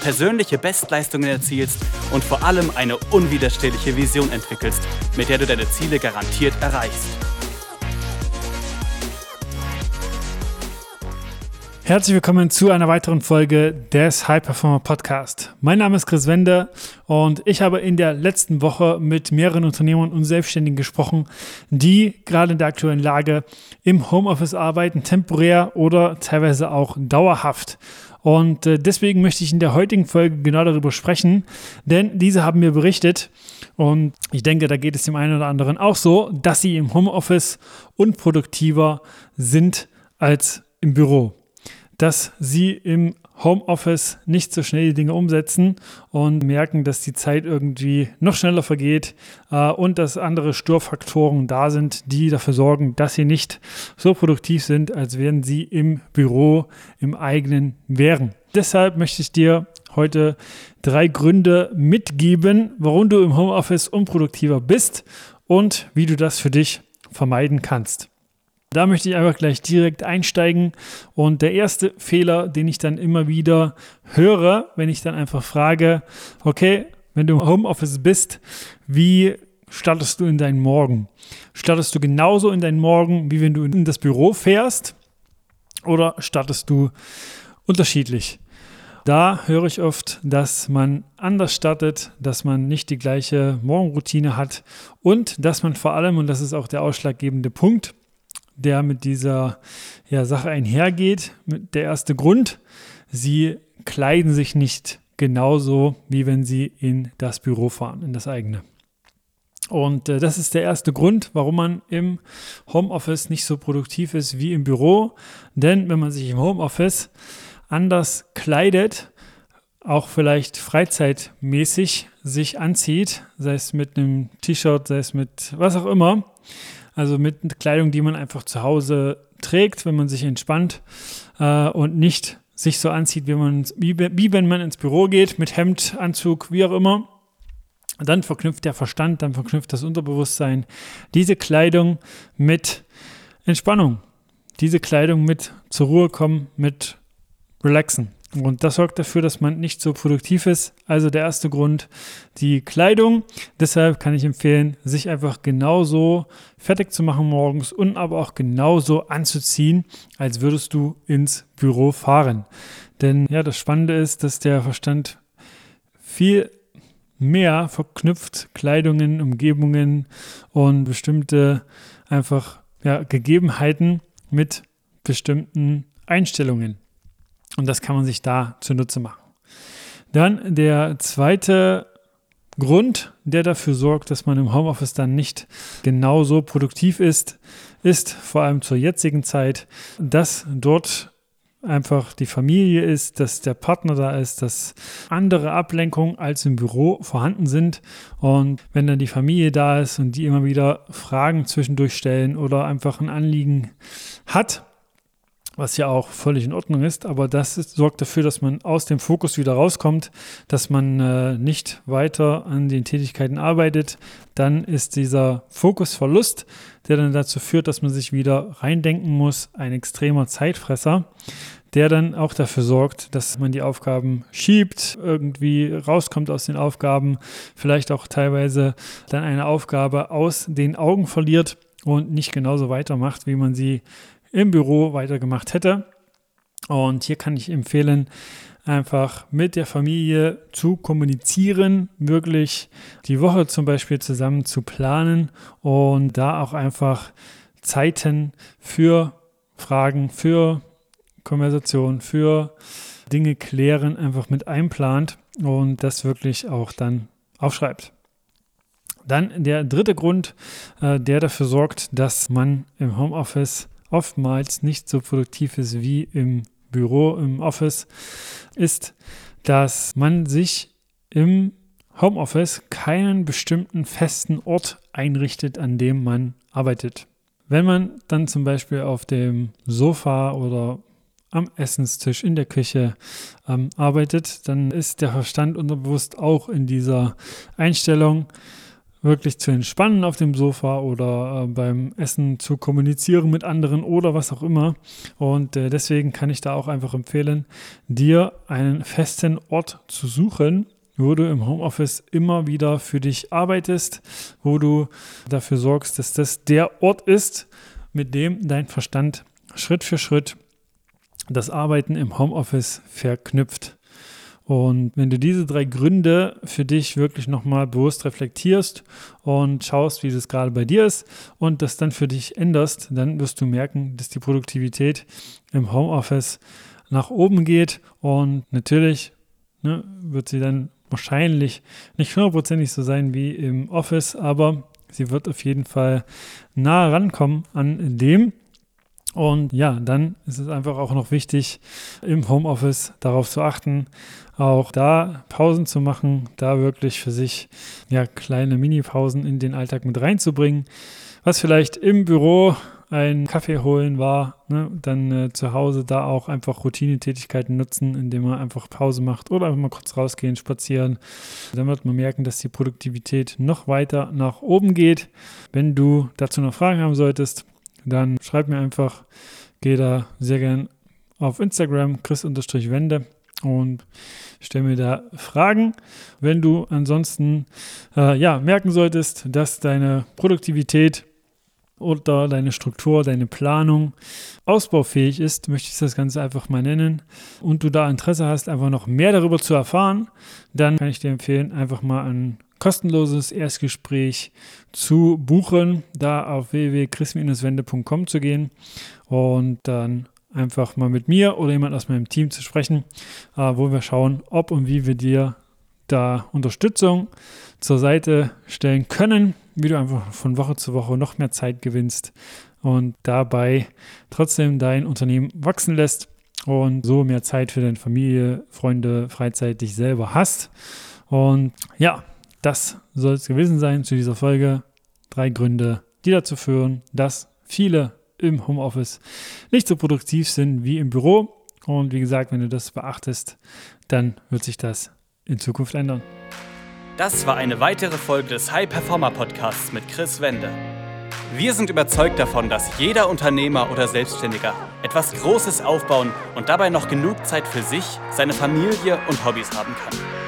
persönliche Bestleistungen erzielst und vor allem eine unwiderstehliche Vision entwickelst, mit der du deine Ziele garantiert erreichst. Herzlich willkommen zu einer weiteren Folge des High Performer Podcast. Mein Name ist Chris Wende und ich habe in der letzten Woche mit mehreren Unternehmern und Selbstständigen gesprochen, die gerade in der aktuellen Lage im Homeoffice arbeiten, temporär oder teilweise auch dauerhaft. Und äh, deswegen möchte ich in der heutigen Folge genau darüber sprechen, denn diese haben mir berichtet, und ich denke, da geht es dem einen oder anderen auch so, dass sie im Homeoffice unproduktiver sind als im Büro. Dass sie im Homeoffice nicht so schnell die Dinge umsetzen und merken, dass die Zeit irgendwie noch schneller vergeht äh, und dass andere Störfaktoren da sind, die dafür sorgen, dass sie nicht so produktiv sind, als wären sie im Büro im eigenen wären. Deshalb möchte ich dir heute drei Gründe mitgeben, warum du im Homeoffice unproduktiver bist und wie du das für dich vermeiden kannst. Da möchte ich einfach gleich direkt einsteigen. Und der erste Fehler, den ich dann immer wieder höre, wenn ich dann einfach frage, okay, wenn du im Homeoffice bist, wie startest du in deinen Morgen? Startest du genauso in deinen Morgen, wie wenn du in das Büro fährst? Oder startest du unterschiedlich? Da höre ich oft, dass man anders startet, dass man nicht die gleiche Morgenroutine hat und dass man vor allem, und das ist auch der ausschlaggebende Punkt, der mit dieser ja, Sache einhergeht. Der erste Grund, sie kleiden sich nicht genauso, wie wenn sie in das Büro fahren, in das eigene. Und äh, das ist der erste Grund, warum man im Homeoffice nicht so produktiv ist wie im Büro. Denn wenn man sich im Homeoffice anders kleidet, auch vielleicht freizeitmäßig sich anzieht, sei es mit einem T-Shirt, sei es mit was auch immer, also mit Kleidung, die man einfach zu Hause trägt, wenn man sich entspannt äh, und nicht sich so anzieht, wie, man, wie, wenn man ins Büro geht, mit Hemd, Anzug, wie auch immer. Dann verknüpft der Verstand, dann verknüpft das Unterbewusstsein diese Kleidung mit Entspannung, diese Kleidung mit zur Ruhe kommen, mit Relaxen. Und das sorgt dafür, dass man nicht so produktiv ist. Also der erste Grund, die Kleidung. Deshalb kann ich empfehlen, sich einfach genauso fertig zu machen morgens und aber auch genauso anzuziehen, als würdest du ins Büro fahren. Denn ja, das Spannende ist, dass der Verstand viel mehr verknüpft Kleidungen, Umgebungen und bestimmte einfach ja, Gegebenheiten mit bestimmten Einstellungen. Und das kann man sich da zunutze machen. Dann der zweite Grund, der dafür sorgt, dass man im Homeoffice dann nicht genauso produktiv ist, ist vor allem zur jetzigen Zeit, dass dort einfach die Familie ist, dass der Partner da ist, dass andere Ablenkungen als im Büro vorhanden sind. Und wenn dann die Familie da ist und die immer wieder Fragen zwischendurch stellen oder einfach ein Anliegen hat, was ja auch völlig in Ordnung ist, aber das ist, sorgt dafür, dass man aus dem Fokus wieder rauskommt, dass man äh, nicht weiter an den Tätigkeiten arbeitet. Dann ist dieser Fokusverlust, der dann dazu führt, dass man sich wieder reindenken muss, ein extremer Zeitfresser, der dann auch dafür sorgt, dass man die Aufgaben schiebt, irgendwie rauskommt aus den Aufgaben, vielleicht auch teilweise dann eine Aufgabe aus den Augen verliert und nicht genauso weitermacht, wie man sie im Büro weitergemacht hätte. Und hier kann ich empfehlen, einfach mit der Familie zu kommunizieren, wirklich die Woche zum Beispiel zusammen zu planen und da auch einfach Zeiten für Fragen, für Konversation, für Dinge klären, einfach mit einplant und das wirklich auch dann aufschreibt. Dann der dritte Grund, äh, der dafür sorgt, dass man im Homeoffice oftmals nicht so produktiv ist wie im Büro, im Office, ist, dass man sich im Homeoffice keinen bestimmten festen Ort einrichtet, an dem man arbeitet. Wenn man dann zum Beispiel auf dem Sofa oder am Essenstisch in der Küche ähm, arbeitet, dann ist der Verstand unterbewusst auch in dieser Einstellung wirklich zu entspannen auf dem Sofa oder äh, beim Essen zu kommunizieren mit anderen oder was auch immer. Und äh, deswegen kann ich da auch einfach empfehlen, dir einen festen Ort zu suchen, wo du im Homeoffice immer wieder für dich arbeitest, wo du dafür sorgst, dass das der Ort ist, mit dem dein Verstand Schritt für Schritt das Arbeiten im Homeoffice verknüpft. Und wenn du diese drei Gründe für dich wirklich nochmal bewusst reflektierst und schaust, wie das gerade bei dir ist und das dann für dich änderst, dann wirst du merken, dass die Produktivität im Homeoffice nach oben geht und natürlich ne, wird sie dann wahrscheinlich nicht hundertprozentig so sein wie im Office, aber sie wird auf jeden Fall nah rankommen an dem. Und ja, dann ist es einfach auch noch wichtig, im Homeoffice darauf zu achten, auch da Pausen zu machen, da wirklich für sich ja kleine Mini-Pausen in den Alltag mit reinzubringen, was vielleicht im Büro ein Kaffee holen war, ne, dann äh, zu Hause da auch einfach Routinetätigkeiten nutzen, indem man einfach Pause macht oder einfach mal kurz rausgehen, spazieren. Dann wird man merken, dass die Produktivität noch weiter nach oben geht. Wenn du dazu noch Fragen haben solltest, dann schreib mir einfach, gehe da sehr gern auf Instagram, chris-wende und stell mir da Fragen. Wenn du ansonsten äh, ja, merken solltest, dass deine Produktivität oder deine Struktur, deine Planung ausbaufähig ist, möchte ich das Ganze einfach mal nennen, und du da Interesse hast, einfach noch mehr darüber zu erfahren, dann kann ich dir empfehlen, einfach mal ein kostenloses Erstgespräch zu buchen, da auf www.chris-wende.com zu gehen und dann einfach mal mit mir oder jemand aus meinem Team zu sprechen, äh, wo wir schauen, ob und wie wir dir da Unterstützung zur Seite stellen können, wie du einfach von Woche zu Woche noch mehr Zeit gewinnst und dabei trotzdem dein Unternehmen wachsen lässt und so mehr Zeit für deine Familie, Freunde, Freizeit, dich selber hast. Und ja, das soll es gewesen sein zu dieser Folge. Drei Gründe, die dazu führen, dass viele im Homeoffice nicht so produktiv sind wie im Büro. Und wie gesagt, wenn du das beachtest, dann wird sich das in Zukunft ändern. Das war eine weitere Folge des High Performer Podcasts mit Chris Wende. Wir sind überzeugt davon, dass jeder Unternehmer oder Selbstständiger etwas Großes aufbauen und dabei noch genug Zeit für sich, seine Familie und Hobbys haben kann.